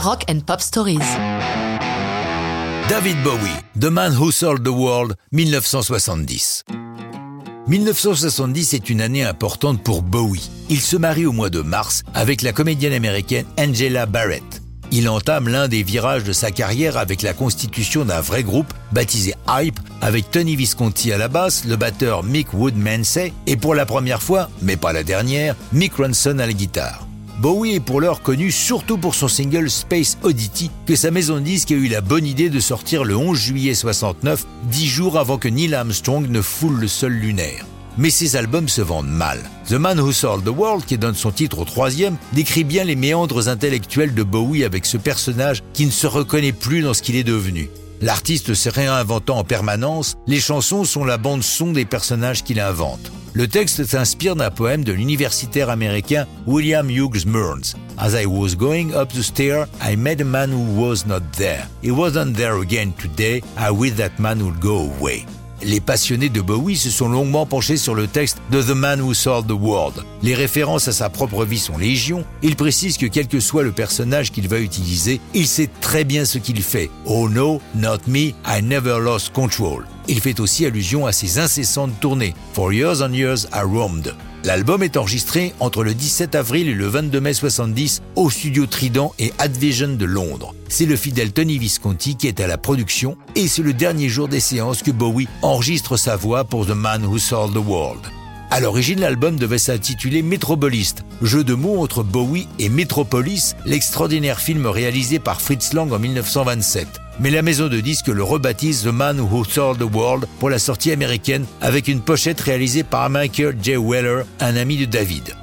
Rock and Pop Stories. David Bowie, The Man Who Sold the World, 1970. 1970 est une année importante pour Bowie. Il se marie au mois de mars avec la comédienne américaine Angela Barrett. Il entame l'un des virages de sa carrière avec la constitution d'un vrai groupe baptisé Hype avec Tony Visconti à la basse, le batteur Mick Woodmansey et pour la première fois, mais pas la dernière, Mick Ronson à la guitare. Bowie est pour l'heure connu surtout pour son single Space Oddity que sa maison de a eu la bonne idée de sortir le 11 juillet 69, dix jours avant que Neil Armstrong ne foule le sol lunaire. Mais ses albums se vendent mal. The Man Who Sold the World, qui donne son titre au troisième, décrit bien les méandres intellectuels de Bowie avec ce personnage qui ne se reconnaît plus dans ce qu'il est devenu. L'artiste se réinventant en permanence, les chansons sont la bande son des personnages qu'il invente. Le texte s'inspire d'un poème de l'universitaire américain William Hughes Mearns. As I was going up the stair, I met a man who was not there. He wasn't there again today. I wish that man would go away. Les passionnés de Bowie se sont longuement penchés sur le texte de The Man Who Sold the World. Les références à sa propre vie sont légion. Il précise que quel que soit le personnage qu'il va utiliser, il sait très bien ce qu'il fait. Oh no, not me, I never lost control. Il fait aussi allusion à ses incessantes tournées. For years and years I roamed. L'album est enregistré entre le 17 avril et le 22 mai 70 au studio Trident et Advision de Londres. C'est le fidèle Tony Visconti qui est à la production et c'est le dernier jour des séances que Bowie enregistre sa voix pour The Man Who Sold the World. À l'origine, l'album devait s'intituler Metropolist, jeu de mots entre Bowie et Metropolis, l'extraordinaire film réalisé par Fritz Lang en 1927 mais la maison de disques le rebaptise The Man Who Sold the World pour la sortie américaine avec une pochette réalisée par Michael J. Weller, un ami de David.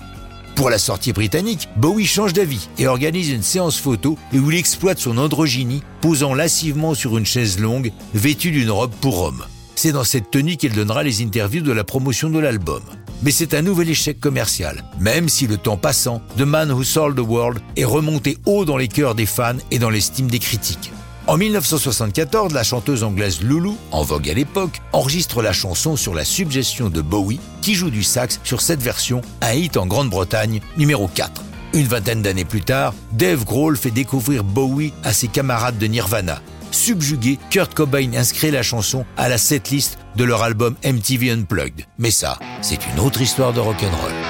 Pour la sortie britannique, Bowie change d'avis et organise une séance photo où il exploite son androgynie, posant lascivement sur une chaise longue, vêtue d'une robe pour homme. C'est dans cette tenue qu'il donnera les interviews de la promotion de l'album. Mais c'est un nouvel échec commercial, même si le temps passant, The Man Who Sold the World est remonté haut dans les cœurs des fans et dans l'estime des critiques. En 1974, la chanteuse anglaise Lulu, en vogue à l'époque, enregistre la chanson sur la suggestion de Bowie, qui joue du sax sur cette version, un hit en Grande-Bretagne, numéro 4. Une vingtaine d'années plus tard, Dave Grohl fait découvrir Bowie à ses camarades de Nirvana. Subjugué, Kurt Cobain inscrit la chanson à la setlist de leur album MTV Unplugged. Mais ça, c'est une autre histoire de rock'n'roll.